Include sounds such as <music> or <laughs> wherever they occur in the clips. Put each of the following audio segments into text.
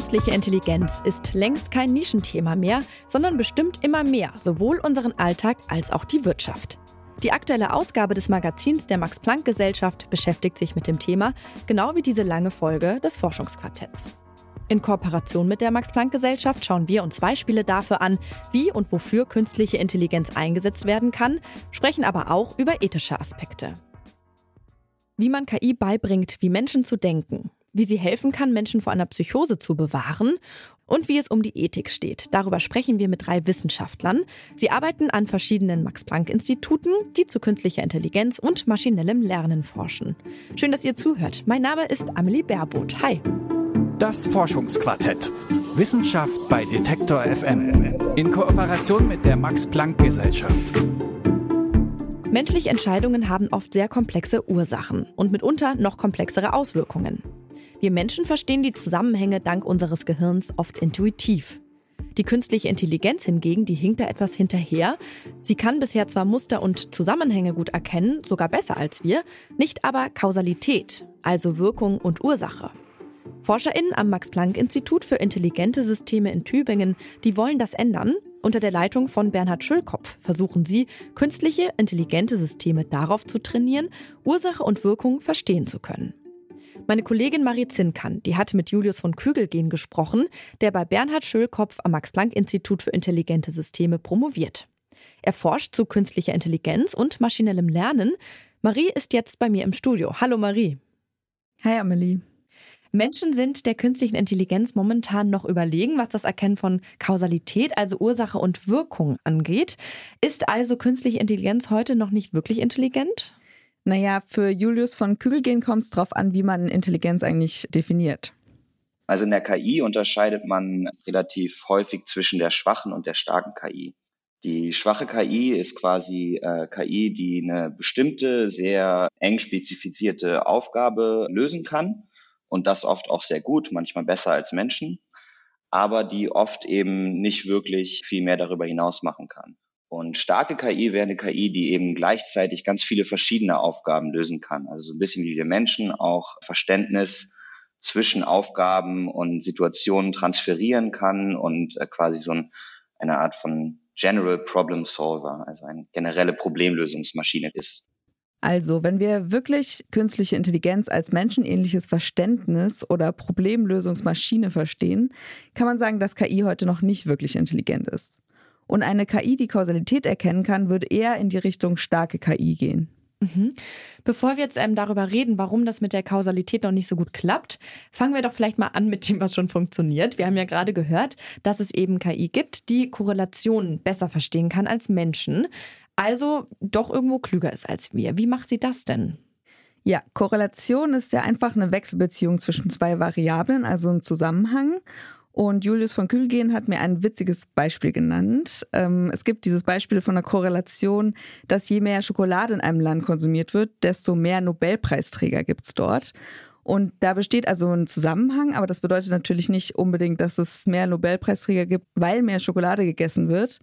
Künstliche Intelligenz ist längst kein Nischenthema mehr, sondern bestimmt immer mehr sowohl unseren Alltag als auch die Wirtschaft. Die aktuelle Ausgabe des Magazins der Max-Planck-Gesellschaft beschäftigt sich mit dem Thema, genau wie diese lange Folge des Forschungsquartetts. In Kooperation mit der Max-Planck-Gesellschaft schauen wir uns Beispiele dafür an, wie und wofür künstliche Intelligenz eingesetzt werden kann, sprechen aber auch über ethische Aspekte. Wie man KI beibringt, wie Menschen zu denken, wie sie helfen kann, Menschen vor einer Psychose zu bewahren und wie es um die Ethik steht. Darüber sprechen wir mit drei Wissenschaftlern. Sie arbeiten an verschiedenen Max-Planck-Instituten, die zu künstlicher Intelligenz und maschinellem Lernen forschen. Schön, dass ihr zuhört. Mein Name ist Amelie Baerboth. Hi. Das Forschungsquartett. Wissenschaft bei Detektor FM. In Kooperation mit der Max-Planck-Gesellschaft. Menschliche Entscheidungen haben oft sehr komplexe Ursachen und mitunter noch komplexere Auswirkungen. Wir Menschen verstehen die Zusammenhänge dank unseres Gehirns oft intuitiv. Die künstliche Intelligenz hingegen, die hinkt da etwas hinterher. Sie kann bisher zwar Muster und Zusammenhänge gut erkennen, sogar besser als wir, nicht aber Kausalität, also Wirkung und Ursache. ForscherInnen am Max-Planck-Institut für intelligente Systeme in Tübingen, die wollen das ändern. Unter der Leitung von Bernhard Schülkopf versuchen sie, künstliche, intelligente Systeme darauf zu trainieren, Ursache und Wirkung verstehen zu können. Meine Kollegin Marie Zinnkan, die hatte mit Julius von Kügelgen gesprochen, der bei Bernhard Schölkopf am Max-Planck-Institut für intelligente Systeme promoviert. Er forscht zu künstlicher Intelligenz und maschinellem Lernen. Marie ist jetzt bei mir im Studio. Hallo Marie. Hi Amelie. Menschen sind der künstlichen Intelligenz momentan noch überlegen, was das Erkennen von Kausalität, also Ursache und Wirkung angeht. Ist also künstliche Intelligenz heute noch nicht wirklich intelligent? Naja, für Julius von Kügelgen kommt es darauf an, wie man Intelligenz eigentlich definiert. Also in der KI unterscheidet man relativ häufig zwischen der schwachen und der starken KI. Die schwache KI ist quasi äh, KI, die eine bestimmte, sehr eng spezifizierte Aufgabe lösen kann und das oft auch sehr gut, manchmal besser als Menschen, aber die oft eben nicht wirklich viel mehr darüber hinaus machen kann. Und starke KI wäre eine KI, die eben gleichzeitig ganz viele verschiedene Aufgaben lösen kann. Also so ein bisschen wie wir Menschen auch Verständnis zwischen Aufgaben und Situationen transferieren kann und äh, quasi so ein, eine Art von General Problem Solver, also eine generelle Problemlösungsmaschine ist. Also, wenn wir wirklich künstliche Intelligenz als menschenähnliches Verständnis oder Problemlösungsmaschine verstehen, kann man sagen, dass KI heute noch nicht wirklich intelligent ist. Und eine KI, die Kausalität erkennen kann, würde eher in die Richtung starke KI gehen. Mhm. Bevor wir jetzt ähm, darüber reden, warum das mit der Kausalität noch nicht so gut klappt, fangen wir doch vielleicht mal an mit dem, was schon funktioniert. Wir haben ja gerade gehört, dass es eben KI gibt, die Korrelationen besser verstehen kann als Menschen also doch irgendwo klüger ist als wir. Wie macht sie das denn? Ja, Korrelation ist ja einfach eine Wechselbeziehung zwischen zwei Variablen, also ein Zusammenhang. Und Julius von Kühlgen hat mir ein witziges Beispiel genannt. Ähm, es gibt dieses Beispiel von einer Korrelation, dass je mehr Schokolade in einem Land konsumiert wird, desto mehr Nobelpreisträger gibt es dort. Und da besteht also ein Zusammenhang, aber das bedeutet natürlich nicht unbedingt, dass es mehr Nobelpreisträger gibt, weil mehr Schokolade gegessen wird,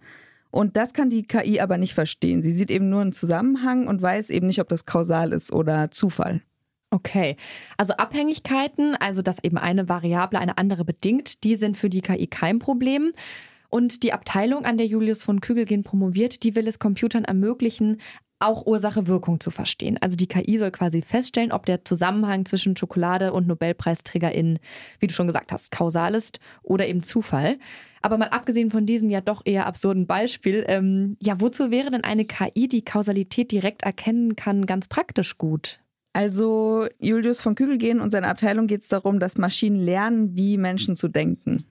und das kann die KI aber nicht verstehen. Sie sieht eben nur einen Zusammenhang und weiß eben nicht, ob das kausal ist oder Zufall. Okay, also Abhängigkeiten, also dass eben eine Variable eine andere bedingt, die sind für die KI kein Problem. Und die Abteilung, an der Julius von Kügelgen promoviert, die will es Computern ermöglichen, auch Ursache-Wirkung zu verstehen. Also die KI soll quasi feststellen, ob der Zusammenhang zwischen Schokolade und NobelpreisträgerInnen, wie du schon gesagt hast, kausal ist oder eben Zufall. Aber mal abgesehen von diesem ja doch eher absurden Beispiel, ähm, ja, wozu wäre denn eine KI, die Kausalität direkt erkennen kann, ganz praktisch gut? Also Julius von Kügelgen und seiner Abteilung geht es darum, dass Maschinen lernen, wie Menschen zu denken.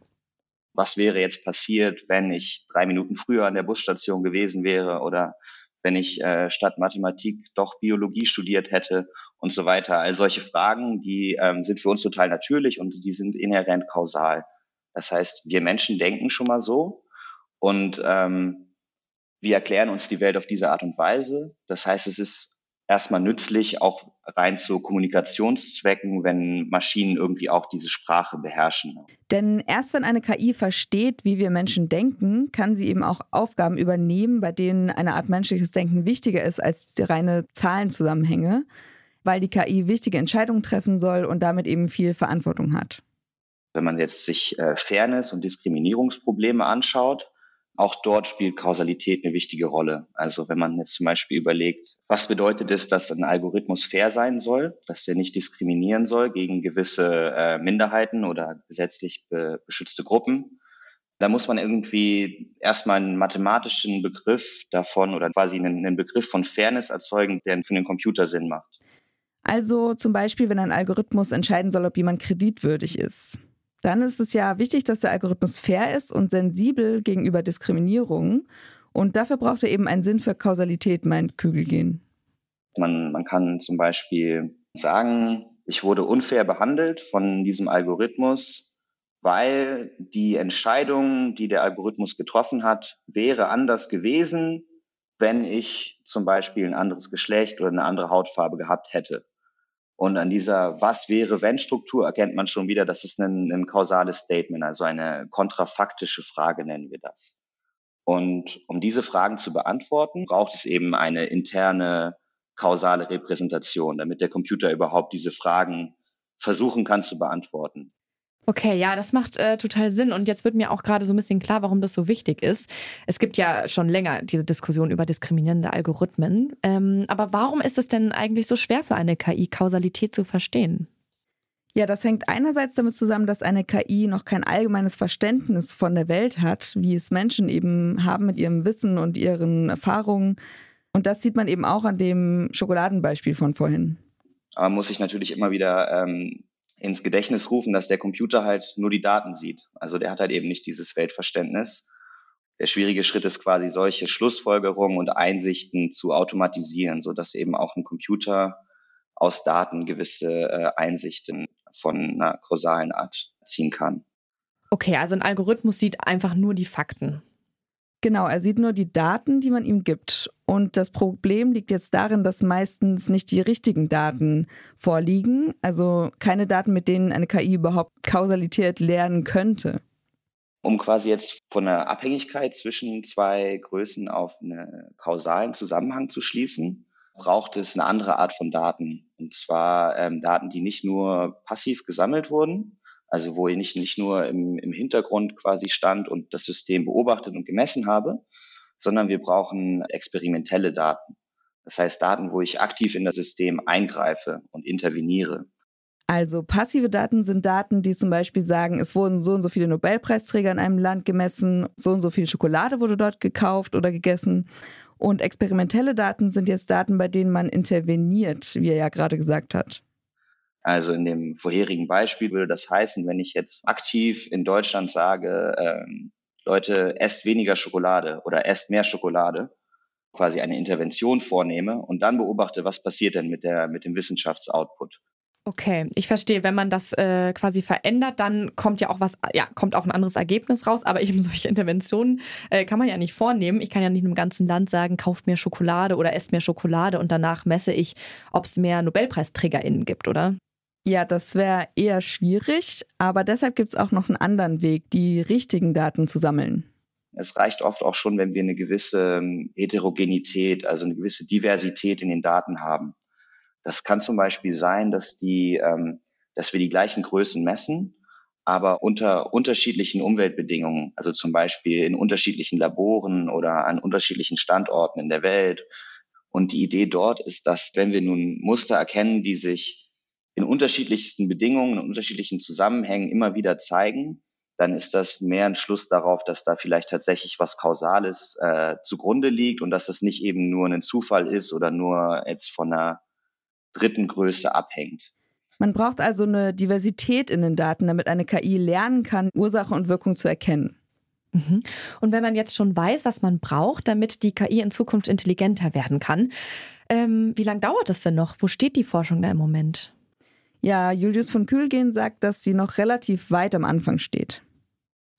Was wäre jetzt passiert, wenn ich drei Minuten früher an der Busstation gewesen wäre oder wenn ich äh, statt Mathematik doch Biologie studiert hätte und so weiter. All solche Fragen, die ähm, sind für uns total natürlich und die sind inhärent kausal. Das heißt, wir Menschen denken schon mal so und ähm, wir erklären uns die Welt auf diese Art und Weise. Das heißt, es ist erstmal nützlich, auch rein zu Kommunikationszwecken, wenn Maschinen irgendwie auch diese Sprache beherrschen. Denn erst wenn eine KI versteht, wie wir Menschen denken, kann sie eben auch Aufgaben übernehmen, bei denen eine Art menschliches Denken wichtiger ist als die reine Zahlenzusammenhänge, weil die KI wichtige Entscheidungen treffen soll und damit eben viel Verantwortung hat. Wenn man jetzt sich äh, Fairness und Diskriminierungsprobleme anschaut, auch dort spielt Kausalität eine wichtige Rolle. Also wenn man jetzt zum Beispiel überlegt, was bedeutet es, dass ein Algorithmus fair sein soll, dass der nicht diskriminieren soll gegen gewisse äh, Minderheiten oder gesetzlich be beschützte Gruppen, da muss man irgendwie erstmal einen mathematischen Begriff davon oder quasi einen, einen Begriff von Fairness erzeugen, der für den Computer Sinn macht. Also zum Beispiel, wenn ein Algorithmus entscheiden soll, ob jemand kreditwürdig ist. Dann ist es ja wichtig, dass der Algorithmus fair ist und sensibel gegenüber Diskriminierung. Und dafür braucht er eben einen Sinn für Kausalität, meint Kügelgehen. Man, man kann zum Beispiel sagen, ich wurde unfair behandelt von diesem Algorithmus, weil die Entscheidung, die der Algorithmus getroffen hat, wäre anders gewesen, wenn ich zum Beispiel ein anderes Geschlecht oder eine andere Hautfarbe gehabt hätte. Und an dieser Was wäre wenn Struktur erkennt man schon wieder, das ist ein, ein kausales Statement, also eine kontrafaktische Frage nennen wir das. Und um diese Fragen zu beantworten, braucht es eben eine interne kausale Repräsentation, damit der Computer überhaupt diese Fragen versuchen kann zu beantworten. Okay, ja, das macht äh, total Sinn. Und jetzt wird mir auch gerade so ein bisschen klar, warum das so wichtig ist. Es gibt ja schon länger diese Diskussion über diskriminierende Algorithmen. Ähm, aber warum ist es denn eigentlich so schwer für eine KI, Kausalität zu verstehen? Ja, das hängt einerseits damit zusammen, dass eine KI noch kein allgemeines Verständnis von der Welt hat, wie es Menschen eben haben mit ihrem Wissen und ihren Erfahrungen. Und das sieht man eben auch an dem Schokoladenbeispiel von vorhin. Aber muss ich natürlich immer wieder ähm, ins Gedächtnis rufen, dass der Computer halt nur die Daten sieht. Also der hat halt eben nicht dieses Weltverständnis. Der schwierige Schritt ist quasi solche Schlussfolgerungen und Einsichten zu automatisieren, so dass eben auch ein Computer aus Daten gewisse äh, Einsichten von einer kausalen Art ziehen kann. Okay, also ein Algorithmus sieht einfach nur die Fakten. Genau, er sieht nur die Daten, die man ihm gibt. Und das Problem liegt jetzt darin, dass meistens nicht die richtigen Daten vorliegen. Also keine Daten, mit denen eine KI überhaupt Kausalität lernen könnte. Um quasi jetzt von einer Abhängigkeit zwischen zwei Größen auf einen kausalen Zusammenhang zu schließen, braucht es eine andere Art von Daten. Und zwar ähm, Daten, die nicht nur passiv gesammelt wurden, also wo ich nicht, nicht nur im, im Hintergrund quasi stand und das System beobachtet und gemessen habe, sondern wir brauchen experimentelle Daten. Das heißt Daten, wo ich aktiv in das System eingreife und interveniere. Also passive Daten sind Daten, die zum Beispiel sagen, es wurden so und so viele Nobelpreisträger in einem Land gemessen, so und so viel Schokolade wurde dort gekauft oder gegessen. Und experimentelle Daten sind jetzt Daten, bei denen man interveniert, wie er ja gerade gesagt hat. Also in dem vorherigen Beispiel würde das heißen, wenn ich jetzt aktiv in Deutschland sage, ähm, Leute, esst weniger Schokolade oder esst mehr Schokolade, quasi eine Intervention vornehme und dann beobachte, was passiert denn mit der mit dem Wissenschaftsoutput. Okay, ich verstehe. Wenn man das äh, quasi verändert, dann kommt ja auch was, ja, kommt auch ein anderes Ergebnis raus. Aber eben <laughs> solche Interventionen äh, kann man ja nicht vornehmen. Ich kann ja nicht einem ganzen Land sagen, kauft mehr Schokolade oder esst mehr Schokolade und danach messe ich, ob es mehr NobelpreisträgerInnen gibt, oder? Ja, das wäre eher schwierig, aber deshalb gibt es auch noch einen anderen Weg, die richtigen Daten zu sammeln. Es reicht oft auch schon, wenn wir eine gewisse ähm, Heterogenität, also eine gewisse Diversität in den Daten haben. Das kann zum Beispiel sein, dass die, ähm, dass wir die gleichen Größen messen, aber unter unterschiedlichen Umweltbedingungen, also zum Beispiel in unterschiedlichen Laboren oder an unterschiedlichen Standorten in der Welt. Und die Idee dort ist, dass wenn wir nun Muster erkennen, die sich in unterschiedlichsten Bedingungen, in unterschiedlichen Zusammenhängen immer wieder zeigen, dann ist das mehr ein Schluss darauf, dass da vielleicht tatsächlich was Kausales äh, zugrunde liegt und dass es nicht eben nur ein Zufall ist oder nur jetzt von einer dritten Größe abhängt. Man braucht also eine Diversität in den Daten, damit eine KI lernen kann, Ursache und Wirkung zu erkennen. Mhm. Und wenn man jetzt schon weiß, was man braucht, damit die KI in Zukunft intelligenter werden kann, ähm, wie lange dauert das denn noch? Wo steht die Forschung da im Moment? Ja, Julius von Kühlgen sagt, dass sie noch relativ weit am Anfang steht.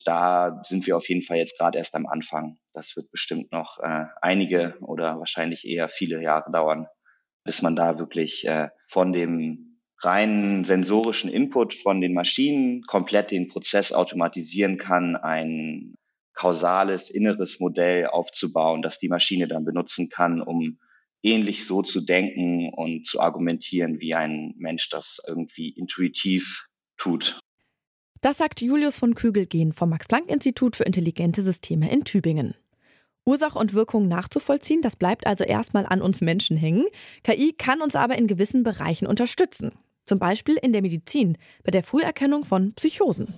Da sind wir auf jeden Fall jetzt gerade erst am Anfang. Das wird bestimmt noch äh, einige oder wahrscheinlich eher viele Jahre dauern, bis man da wirklich äh, von dem reinen sensorischen Input von den Maschinen komplett den Prozess automatisieren kann, ein kausales inneres Modell aufzubauen, das die Maschine dann benutzen kann, um ähnlich so zu denken und zu argumentieren, wie ein Mensch das irgendwie intuitiv tut. Das sagt Julius von Kügelgen vom Max-Planck-Institut für intelligente Systeme in Tübingen. Ursache und Wirkung nachzuvollziehen, das bleibt also erstmal an uns Menschen hängen. KI kann uns aber in gewissen Bereichen unterstützen. Zum Beispiel in der Medizin, bei der Früherkennung von Psychosen.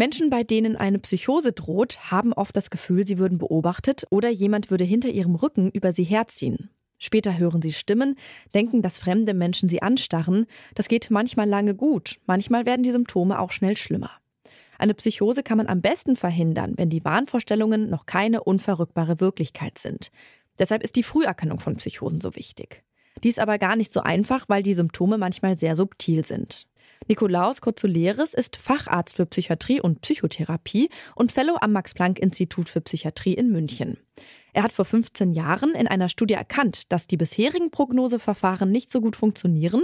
Menschen, bei denen eine Psychose droht, haben oft das Gefühl, sie würden beobachtet oder jemand würde hinter ihrem Rücken über sie herziehen. Später hören sie Stimmen, denken, dass fremde Menschen sie anstarren. Das geht manchmal lange gut, manchmal werden die Symptome auch schnell schlimmer. Eine Psychose kann man am besten verhindern, wenn die Wahnvorstellungen noch keine unverrückbare Wirklichkeit sind. Deshalb ist die Früherkennung von Psychosen so wichtig. Dies aber gar nicht so einfach, weil die Symptome manchmal sehr subtil sind. Nikolaus Kotzuleris ist Facharzt für Psychiatrie und Psychotherapie und Fellow am Max-Planck-Institut für Psychiatrie in München. Er hat vor 15 Jahren in einer Studie erkannt, dass die bisherigen Prognoseverfahren nicht so gut funktionieren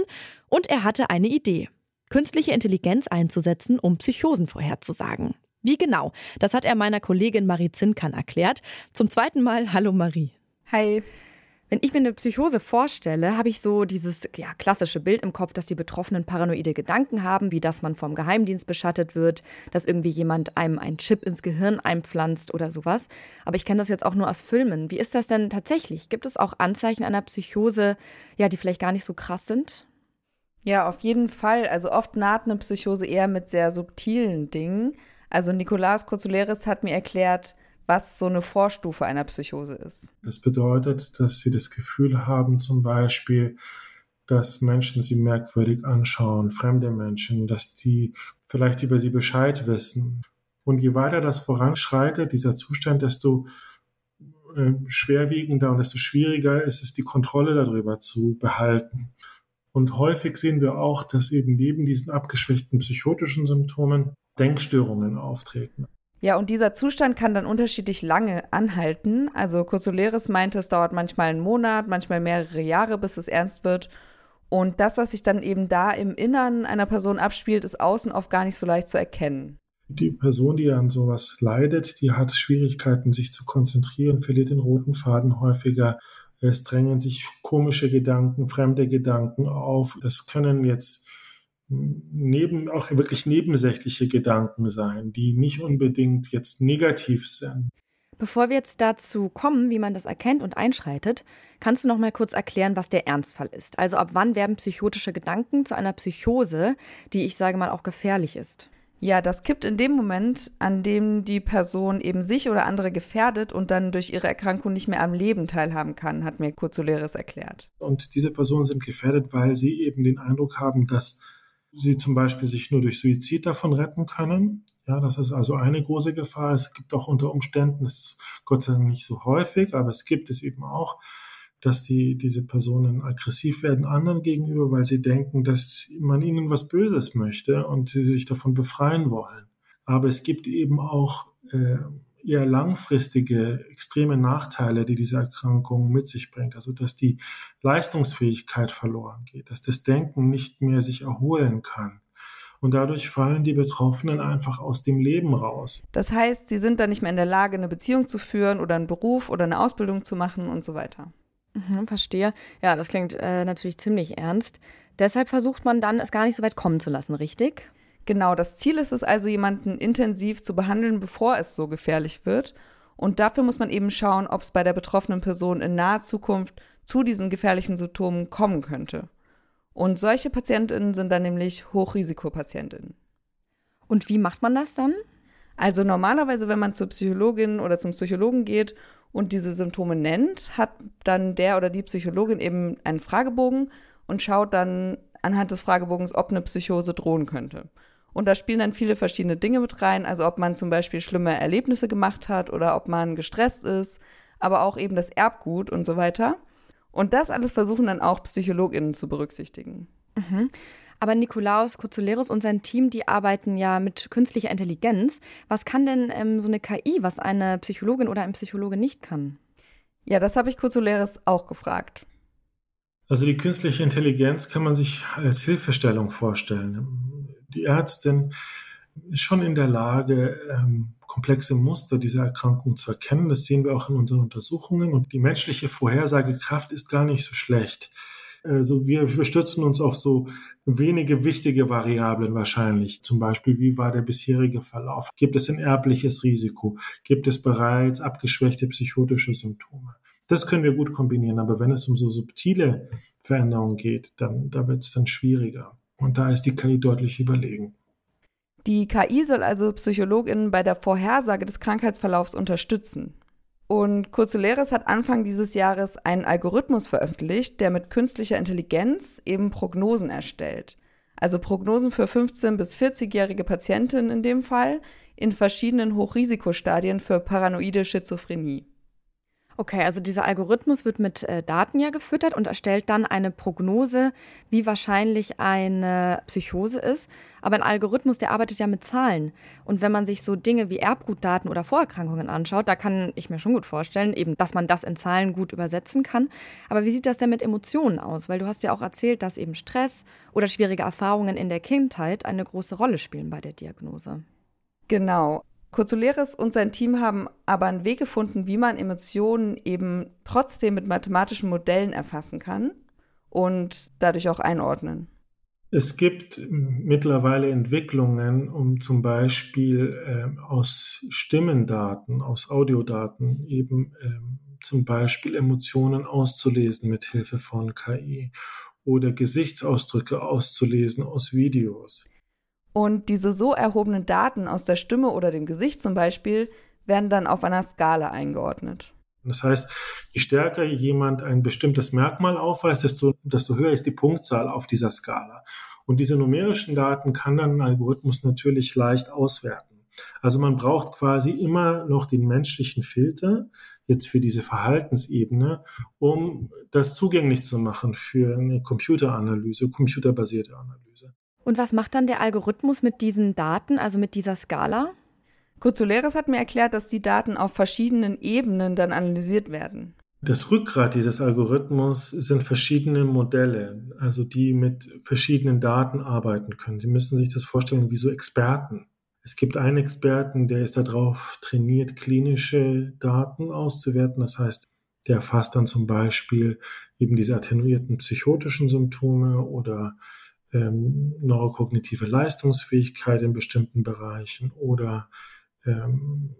und er hatte eine Idee. Künstliche Intelligenz einzusetzen, um Psychosen vorherzusagen. Wie genau? Das hat er meiner Kollegin Marie Zinkan erklärt. Zum zweiten Mal Hallo Marie. Hi. Wenn ich mir eine Psychose vorstelle, habe ich so dieses ja, klassische Bild im Kopf, dass die Betroffenen paranoide Gedanken haben, wie dass man vom Geheimdienst beschattet wird, dass irgendwie jemand einem einen Chip ins Gehirn einpflanzt oder sowas. Aber ich kenne das jetzt auch nur aus Filmen. Wie ist das denn tatsächlich? Gibt es auch Anzeichen einer Psychose, ja, die vielleicht gar nicht so krass sind? Ja, auf jeden Fall. Also oft naht eine Psychose eher mit sehr subtilen Dingen. Also Nikolaus Kurzuleris hat mir erklärt, was so eine Vorstufe einer Psychose ist. Das bedeutet, dass sie das Gefühl haben, zum Beispiel, dass Menschen sie merkwürdig anschauen, fremde Menschen, dass die vielleicht über sie Bescheid wissen. Und je weiter das voranschreitet, dieser Zustand, desto äh, schwerwiegender und desto schwieriger ist es, die Kontrolle darüber zu behalten. Und häufig sehen wir auch, dass eben neben diesen abgeschwächten psychotischen Symptomen Denkstörungen auftreten. Ja, und dieser Zustand kann dann unterschiedlich lange anhalten. Also Kurzuleris meinte, es dauert manchmal einen Monat, manchmal mehrere Jahre, bis es ernst wird. Und das, was sich dann eben da im Innern einer Person abspielt, ist außen oft gar nicht so leicht zu erkennen. Die Person, die an sowas leidet, die hat Schwierigkeiten, sich zu konzentrieren, verliert den roten Faden häufiger. Es drängen sich komische Gedanken, fremde Gedanken auf. Das können jetzt neben, auch wirklich nebensächliche Gedanken sein, die nicht unbedingt jetzt negativ sind. Bevor wir jetzt dazu kommen, wie man das erkennt und einschreitet, kannst du noch mal kurz erklären, was der Ernstfall ist. Also ab wann werden psychotische Gedanken zu einer Psychose, die ich sage mal auch gefährlich ist? Ja, das kippt in dem Moment, an dem die Person eben sich oder andere gefährdet und dann durch ihre Erkrankung nicht mehr am Leben teilhaben kann, hat mir Kurzuleris erklärt. Und diese Personen sind gefährdet, weil sie eben den Eindruck haben, dass sie zum Beispiel sich nur durch Suizid davon retten können. Ja, das ist also eine große Gefahr. Es gibt auch unter Umständen, das ist Gott sei Dank nicht so häufig, aber es gibt es eben auch, dass die, diese Personen aggressiv werden anderen gegenüber, weil sie denken, dass man ihnen was Böses möchte und sie sich davon befreien wollen. Aber es gibt eben auch äh, eher langfristige extreme Nachteile, die diese Erkrankung mit sich bringt. Also dass die Leistungsfähigkeit verloren geht, dass das Denken nicht mehr sich erholen kann. Und dadurch fallen die Betroffenen einfach aus dem Leben raus. Das heißt, sie sind dann nicht mehr in der Lage, eine Beziehung zu führen oder einen Beruf oder eine Ausbildung zu machen und so weiter. Mhm, verstehe. Ja, das klingt äh, natürlich ziemlich ernst. Deshalb versucht man dann, es gar nicht so weit kommen zu lassen, richtig? Genau, das Ziel ist es also, jemanden intensiv zu behandeln, bevor es so gefährlich wird. Und dafür muss man eben schauen, ob es bei der betroffenen Person in naher Zukunft zu diesen gefährlichen Symptomen kommen könnte. Und solche Patientinnen sind dann nämlich Hochrisikopatientinnen. Und wie macht man das dann? Also normalerweise, wenn man zur Psychologin oder zum Psychologen geht und diese Symptome nennt, hat dann der oder die Psychologin eben einen Fragebogen und schaut dann anhand des Fragebogens, ob eine Psychose drohen könnte. Und da spielen dann viele verschiedene Dinge mit rein, also ob man zum Beispiel schlimme Erlebnisse gemacht hat oder ob man gestresst ist, aber auch eben das Erbgut und so weiter. Und das alles versuchen dann auch PsychologInnen zu berücksichtigen. Mhm. Aber Nikolaus Kozulerus und sein Team, die arbeiten ja mit künstlicher Intelligenz. Was kann denn ähm, so eine KI, was eine Psychologin oder ein Psychologe nicht kann? Ja, das habe ich Kozulerus auch gefragt. Also die künstliche Intelligenz kann man sich als Hilfestellung vorstellen. Die Ärztin ist schon in der Lage, ähm, komplexe Muster dieser Erkrankung zu erkennen. Das sehen wir auch in unseren Untersuchungen. Und die menschliche Vorhersagekraft ist gar nicht so schlecht. also wir, wir stützen uns auf so wenige wichtige Variablen wahrscheinlich. Zum Beispiel, wie war der bisherige Verlauf? Gibt es ein erbliches Risiko? Gibt es bereits abgeschwächte psychotische Symptome? Das können wir gut kombinieren. Aber wenn es um so subtile Veränderungen geht, dann da wird es dann schwieriger. Und da ist die KI deutlich überlegen. Die KI soll also PsychologInnen bei der Vorhersage des Krankheitsverlaufs unterstützen. Und Kurzeleris hat Anfang dieses Jahres einen Algorithmus veröffentlicht, der mit künstlicher Intelligenz eben Prognosen erstellt. Also Prognosen für 15- bis 40-jährige Patientinnen in dem Fall in verschiedenen Hochrisikostadien für paranoide Schizophrenie. Okay, also dieser Algorithmus wird mit äh, Daten ja gefüttert und erstellt dann eine Prognose, wie wahrscheinlich eine Psychose ist. Aber ein Algorithmus, der arbeitet ja mit Zahlen. Und wenn man sich so Dinge wie Erbgutdaten oder Vorerkrankungen anschaut, da kann ich mir schon gut vorstellen, eben, dass man das in Zahlen gut übersetzen kann. Aber wie sieht das denn mit Emotionen aus? Weil du hast ja auch erzählt, dass eben Stress oder schwierige Erfahrungen in der Kindheit eine große Rolle spielen bei der Diagnose. Genau. Kurzuleris und sein Team haben aber einen Weg gefunden, wie man Emotionen eben trotzdem mit mathematischen Modellen erfassen kann und dadurch auch einordnen. Es gibt mittlerweile Entwicklungen, um zum Beispiel äh, aus Stimmendaten, aus Audiodaten eben äh, zum Beispiel Emotionen auszulesen mit Hilfe von KI oder Gesichtsausdrücke auszulesen aus Videos. Und diese so erhobenen Daten aus der Stimme oder dem Gesicht zum Beispiel werden dann auf einer Skala eingeordnet. Das heißt, je stärker jemand ein bestimmtes Merkmal aufweist, desto, desto höher ist die Punktzahl auf dieser Skala. Und diese numerischen Daten kann dann ein Algorithmus natürlich leicht auswerten. Also man braucht quasi immer noch den menschlichen Filter jetzt für diese Verhaltensebene, um das zugänglich zu machen für eine Computeranalyse, computerbasierte Analyse. Und was macht dann der Algorithmus mit diesen Daten, also mit dieser Skala? Kuzuleris hat mir erklärt, dass die Daten auf verschiedenen Ebenen dann analysiert werden. Das Rückgrat dieses Algorithmus sind verschiedene Modelle, also die mit verschiedenen Daten arbeiten können. Sie müssen sich das vorstellen wie so Experten. Es gibt einen Experten, der ist darauf trainiert, klinische Daten auszuwerten. Das heißt, der erfasst dann zum Beispiel eben diese attenuierten psychotischen Symptome oder ähm, neurokognitive Leistungsfähigkeit in bestimmten Bereichen oder ähm,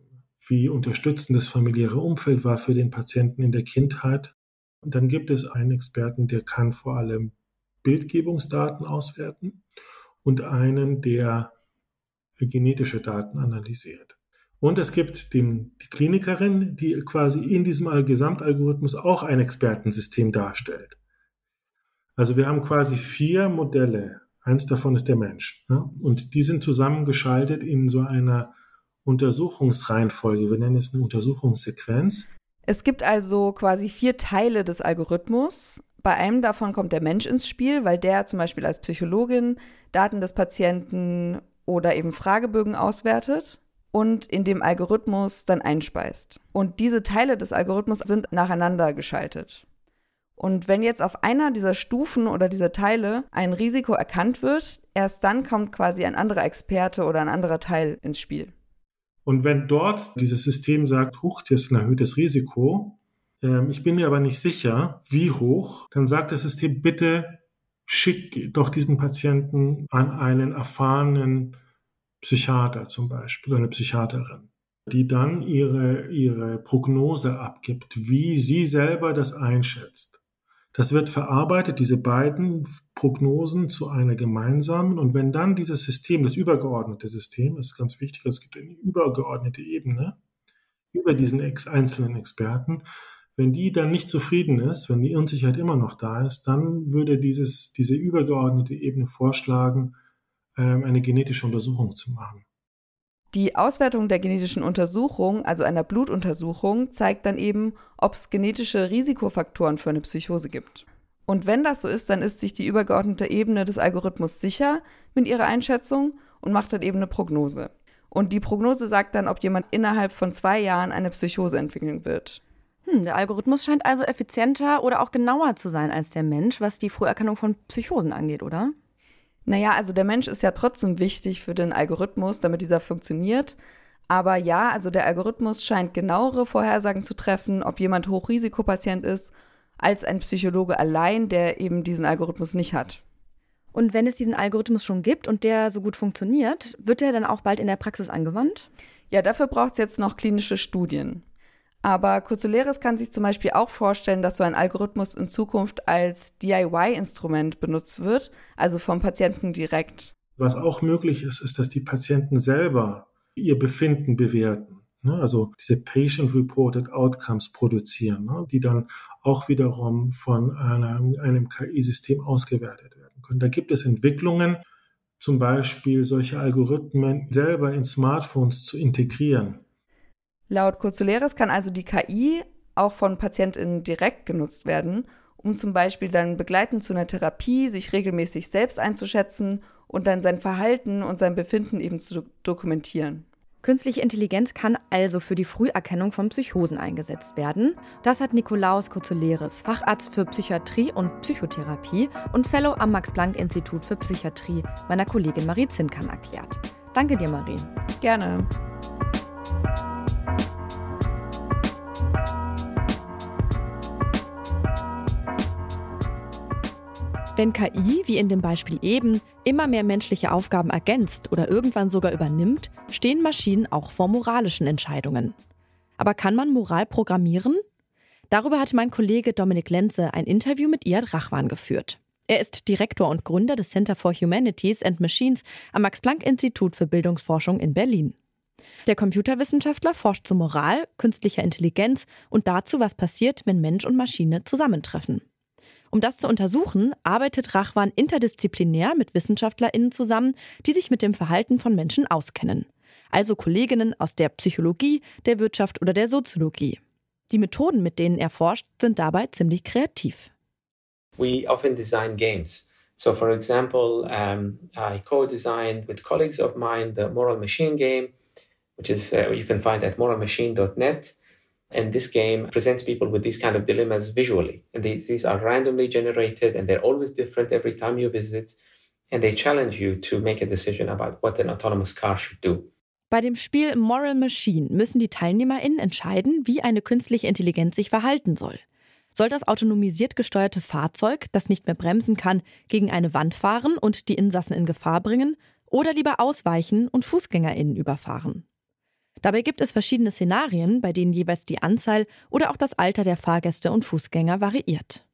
wie unterstützend das familiäre Umfeld war für den Patienten in der Kindheit. Und dann gibt es einen Experten, der kann vor allem Bildgebungsdaten auswerten und einen, der genetische Daten analysiert. Und es gibt den, die Klinikerin, die quasi in diesem Gesamtalgorithmus auch ein Expertensystem darstellt. Also wir haben quasi vier Modelle. Eins davon ist der Mensch. Ja? Und die sind zusammengeschaltet in so einer Untersuchungsreihenfolge. Wir nennen es eine Untersuchungssequenz. Es gibt also quasi vier Teile des Algorithmus. Bei einem davon kommt der Mensch ins Spiel, weil der zum Beispiel als Psychologin Daten des Patienten oder eben Fragebögen auswertet und in dem Algorithmus dann einspeist. Und diese Teile des Algorithmus sind nacheinander geschaltet. Und wenn jetzt auf einer dieser Stufen oder dieser Teile ein Risiko erkannt wird, erst dann kommt quasi ein anderer Experte oder ein anderer Teil ins Spiel. Und wenn dort dieses System sagt, huch, hier ist ein erhöhtes Risiko, äh, ich bin mir aber nicht sicher, wie hoch, dann sagt das System, bitte schick doch diesen Patienten an einen erfahrenen Psychiater zum Beispiel, eine Psychiaterin die dann ihre, ihre Prognose abgibt, wie sie selber das einschätzt. Das wird verarbeitet, diese beiden Prognosen zu einer gemeinsamen. Und wenn dann dieses System, das übergeordnete System, ist ganz wichtig, es gibt eine übergeordnete Ebene über diesen einzelnen Experten, wenn die dann nicht zufrieden ist, wenn die Unsicherheit immer noch da ist, dann würde dieses, diese übergeordnete Ebene vorschlagen, ähm, eine genetische Untersuchung zu machen. Die Auswertung der genetischen Untersuchung, also einer Blutuntersuchung, zeigt dann eben, ob es genetische Risikofaktoren für eine Psychose gibt. Und wenn das so ist, dann ist sich die übergeordnete Ebene des Algorithmus sicher mit ihrer Einschätzung und macht dann eben eine Prognose. Und die Prognose sagt dann, ob jemand innerhalb von zwei Jahren eine Psychose entwickeln wird. Hm, der Algorithmus scheint also effizienter oder auch genauer zu sein als der Mensch, was die Früherkennung von Psychosen angeht, oder? Naja, also der Mensch ist ja trotzdem wichtig für den Algorithmus, damit dieser funktioniert. Aber ja, also der Algorithmus scheint genauere Vorhersagen zu treffen, ob jemand Hochrisikopatient ist, als ein Psychologe allein, der eben diesen Algorithmus nicht hat. Und wenn es diesen Algorithmus schon gibt und der so gut funktioniert, wird der dann auch bald in der Praxis angewandt? Ja, dafür braucht es jetzt noch klinische Studien. Aber Kurzeleris kann sich zum Beispiel auch vorstellen, dass so ein Algorithmus in Zukunft als DIY-Instrument benutzt wird, also vom Patienten direkt. Was auch möglich ist, ist, dass die Patienten selber ihr Befinden bewerten. Ne? Also diese Patient-Reported Outcomes produzieren, ne? die dann auch wiederum von einem, einem KI-System ausgewertet werden können. Da gibt es Entwicklungen, zum Beispiel solche Algorithmen selber in Smartphones zu integrieren. Laut Kurzuleres kann also die KI auch von PatientInnen direkt genutzt werden, um zum Beispiel dann begleitend zu einer Therapie sich regelmäßig selbst einzuschätzen und dann sein Verhalten und sein Befinden eben zu dokumentieren. Künstliche Intelligenz kann also für die Früherkennung von Psychosen eingesetzt werden. Das hat Nikolaus Kozuleres, Facharzt für Psychiatrie und Psychotherapie und Fellow am Max-Planck-Institut für Psychiatrie, meiner Kollegin Marie Zinkern erklärt. Danke dir, Marie. Gerne. Wenn KI, wie in dem Beispiel eben, immer mehr menschliche Aufgaben ergänzt oder irgendwann sogar übernimmt, stehen Maschinen auch vor moralischen Entscheidungen. Aber kann man Moral programmieren? Darüber hat mein Kollege Dominik Lenze ein Interview mit Iad Rachwan geführt. Er ist Direktor und Gründer des Center for Humanities and Machines am Max-Planck-Institut für Bildungsforschung in Berlin. Der Computerwissenschaftler forscht zu Moral, künstlicher Intelligenz und dazu, was passiert, wenn Mensch und Maschine zusammentreffen. Um das zu untersuchen, arbeitet Rachwan interdisziplinär mit WissenschaftlerInnen zusammen, die sich mit dem Verhalten von Menschen auskennen. Also Kolleginnen aus der Psychologie, der Wirtschaft oder der Soziologie. Die Methoden, mit denen er forscht, sind dabei ziemlich kreativ. We often design games. So, for example, um, I co-designed with colleagues of mine the Moral Machine game, which is uh, you can find at moralmachine.net. And this game presents people with these kind of dilemmas visually. And these, these are randomly generated and they're always different every time you visit. And they challenge you to make a decision about what an autonomous car should do. Bei dem Spiel Moral Machine müssen die TeilnehmerInnen entscheiden, wie eine künstliche Intelligenz sich verhalten soll. Soll das autonomisiert gesteuerte Fahrzeug, das nicht mehr bremsen kann, gegen eine Wand fahren und die Insassen in Gefahr bringen oder lieber ausweichen und FußgängerInnen überfahren? Dabei gibt es verschiedene Szenarien, bei denen jeweils die Anzahl oder auch das Alter der Fahrgäste und Fußgänger variiert.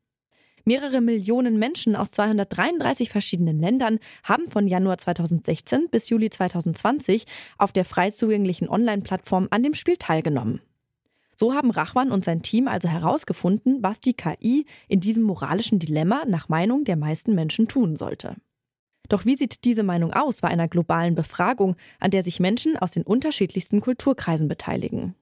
Mehrere Millionen Menschen aus 233 verschiedenen Ländern haben von Januar 2016 bis Juli 2020 auf der frei zugänglichen Online-Plattform an dem Spiel teilgenommen. So haben Rachwan und sein Team also herausgefunden, was die KI in diesem moralischen Dilemma nach Meinung der meisten Menschen tun sollte. Doch wie sieht diese Meinung aus bei einer globalen Befragung, an der sich Menschen aus den unterschiedlichsten Kulturkreisen beteiligen?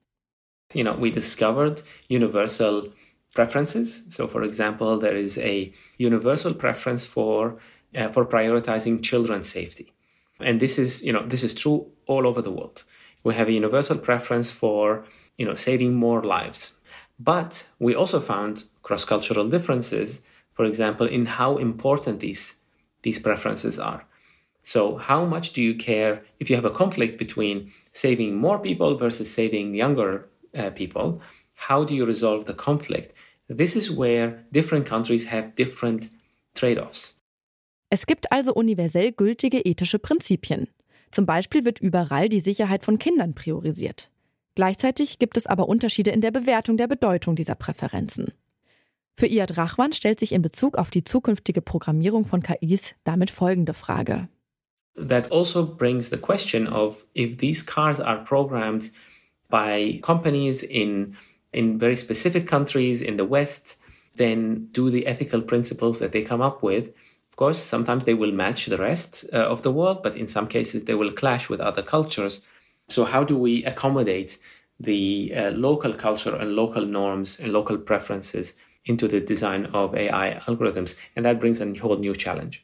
You know, we discovered universal preferences. So, for example, there is a universal preference for uh, for prioritizing children's safety, and this is you know this is true all over the world. We have a universal preference for you know saving more lives, but we also found cross-cultural differences. For example, in how important these these preferences are. So, how much do you care if you have a conflict between saving more people versus saving younger uh, people? How do you resolve the conflict? This is where different countries have different trade-offs. Es gibt also universell gültige ethische Prinzipien. Zum Beispiel wird überall die Sicherheit von Kindern priorisiert. Gleichzeitig gibt es aber Unterschiede in der Bewertung der Bedeutung dieser Präferenzen. Für Iad Rachwan stellt sich in Bezug auf die zukünftige Programmierung von KIs damit folgende Frage. That also brings the question of if these cars are programmed by companies in in very specific countries in the West, then do the ethical principles that they come up with. Of course, sometimes they will match the rest uh, of the world, but in some cases they will clash with other cultures. So, how do we accommodate the uh, local culture and local norms and local preferences into the design of AI algorithms. And that brings a whole new challenge.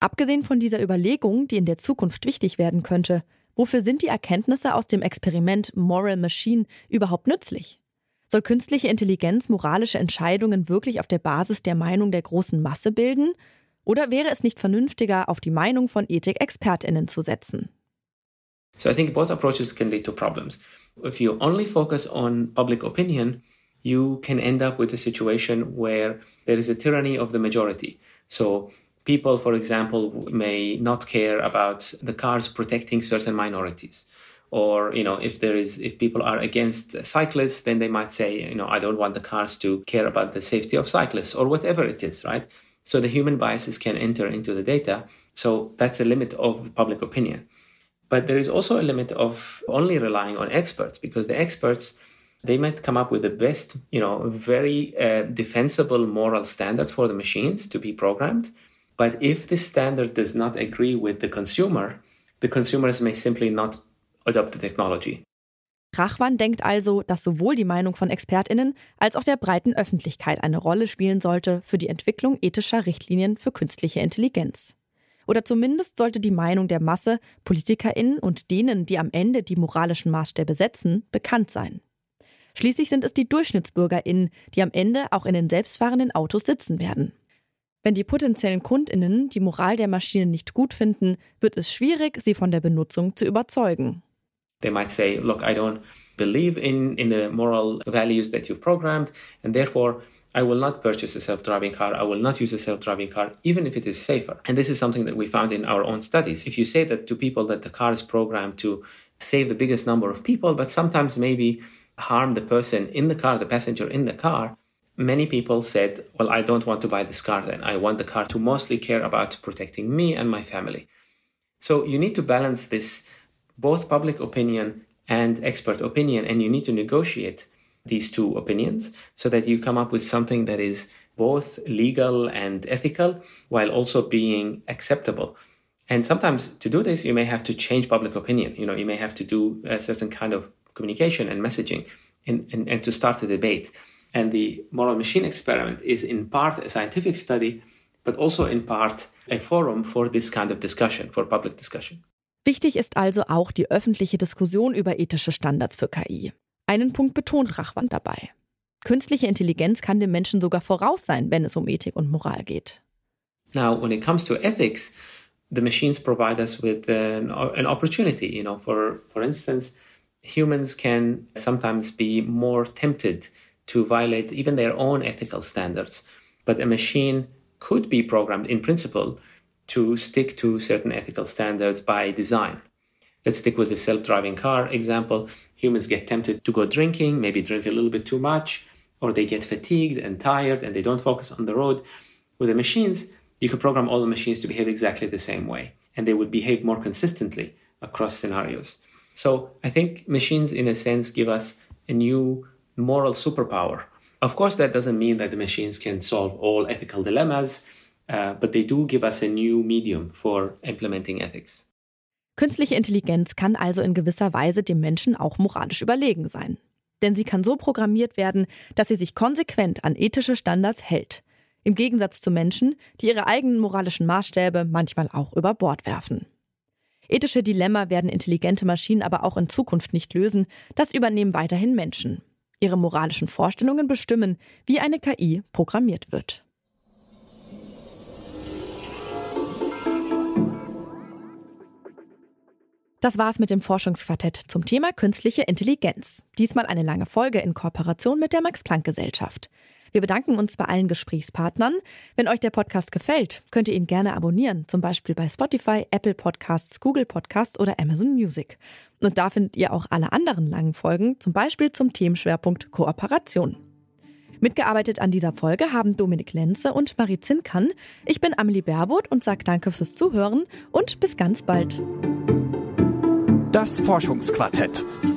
Abgesehen von dieser Überlegung, die in der Zukunft wichtig werden könnte, wofür sind die Erkenntnisse aus dem Experiment Moral Machine überhaupt nützlich? Soll künstliche Intelligenz moralische Entscheidungen wirklich auf der Basis der Meinung der großen Masse bilden? Oder wäre es nicht vernünftiger, auf die Meinung von Ethik-ExpertInnen zu setzen? So I think both approaches can lead to problems. If you only focus on public opinion, you can end up with a situation where there is a tyranny of the majority. So people, for example, may not care about the cars protecting certain minorities. Or, you know, if there is, if people are against cyclists, then they might say, you know, I don't want the cars to care about the safety of cyclists or whatever it is, right? So the human biases can enter into the data. So that's a limit of public opinion. But there is also a limit of only relying on experts because the experts, they might come up with the best, you know, very uh, defensible moral standard for the machines to be programmed. But if this standard does not agree with the consumer, the consumers may simply not adopt the technology. Rachwan denkt also, dass sowohl die Meinung von Expertinnen als auch der breiten Öffentlichkeit eine Rolle spielen sollte für die Entwicklung ethischer Richtlinien für künstliche Intelligenz. Oder zumindest sollte die Meinung der Masse, Politikerinnen und denen, die am Ende die moralischen Maßstäbe setzen, bekannt sein. Schließlich sind es die Durchschnittsbürgerinnen, die am Ende auch in den selbstfahrenden Autos sitzen werden. Wenn die potenziellen Kundinnen die Moral der Maschine nicht gut finden, wird es schwierig, sie von der Benutzung zu überzeugen. They might say, look, I don't believe in, in the moral values that you've programmed, and therefore I will not purchase a self-driving car. I will not use a self-driving car, even if it is safer. And this is something that we found in our own studies. If you say that to people that the car is programmed to save the biggest number of people, but sometimes maybe harm the person in the car, the passenger in the car, many people said, well, I don't want to buy this car then. I want the car to mostly care about protecting me and my family. So you need to balance this, both public opinion and expert opinion, and you need to negotiate these two opinions so that you come up with something that is both legal and ethical while also being acceptable. And sometimes to do this, you may have to change public opinion. You know, you may have to do a certain kind of communication and messaging and, and, and to start a debate. And the moral machine experiment is in part a scientific study, but also in part a forum for this kind of discussion, for public discussion. Wichtig ist also auch die öffentliche Diskussion über ethische Standards für KI. Einen Punkt betont Rachwand dabei. Künstliche Intelligenz kann dem Menschen sogar voraus sein, wenn es um Ethik und Moral geht. Now, when it comes to ethics, the machines provide us with an, an opportunity. You know, for for instance, humans can sometimes be more tempted to violate even their own ethical standards, but a machine could be programmed in principle to stick to certain ethical standards by design. Let's stick with the self driving car example. Humans get tempted to go drinking, maybe drink a little bit too much, or they get fatigued and tired and they don't focus on the road. With the machines, you can program all the machines to behave exactly the same way, and they would behave more consistently across scenarios. So I think machines, in a sense, give us a new moral superpower. Of course, that doesn't mean that the machines can solve all ethical dilemmas, uh, but they do give us a new medium for implementing ethics. Künstliche Intelligenz kann also in gewisser Weise dem Menschen auch moralisch überlegen sein. Denn sie kann so programmiert werden, dass sie sich konsequent an ethische Standards hält. Im Gegensatz zu Menschen, die ihre eigenen moralischen Maßstäbe manchmal auch über Bord werfen. Ethische Dilemma werden intelligente Maschinen aber auch in Zukunft nicht lösen, das übernehmen weiterhin Menschen. Ihre moralischen Vorstellungen bestimmen, wie eine KI programmiert wird. Das war's mit dem Forschungsquartett zum Thema künstliche Intelligenz. Diesmal eine lange Folge in Kooperation mit der Max-Planck-Gesellschaft. Wir bedanken uns bei allen Gesprächspartnern. Wenn euch der Podcast gefällt, könnt ihr ihn gerne abonnieren, zum Beispiel bei Spotify, Apple Podcasts, Google Podcasts oder Amazon Music. Und da findet ihr auch alle anderen langen Folgen, zum Beispiel zum Themenschwerpunkt Kooperation. Mitgearbeitet an dieser Folge haben Dominik Lenze und Marie Zinkern. Ich bin Amelie Berbot und sage danke fürs Zuhören und bis ganz bald. Das Forschungsquartett.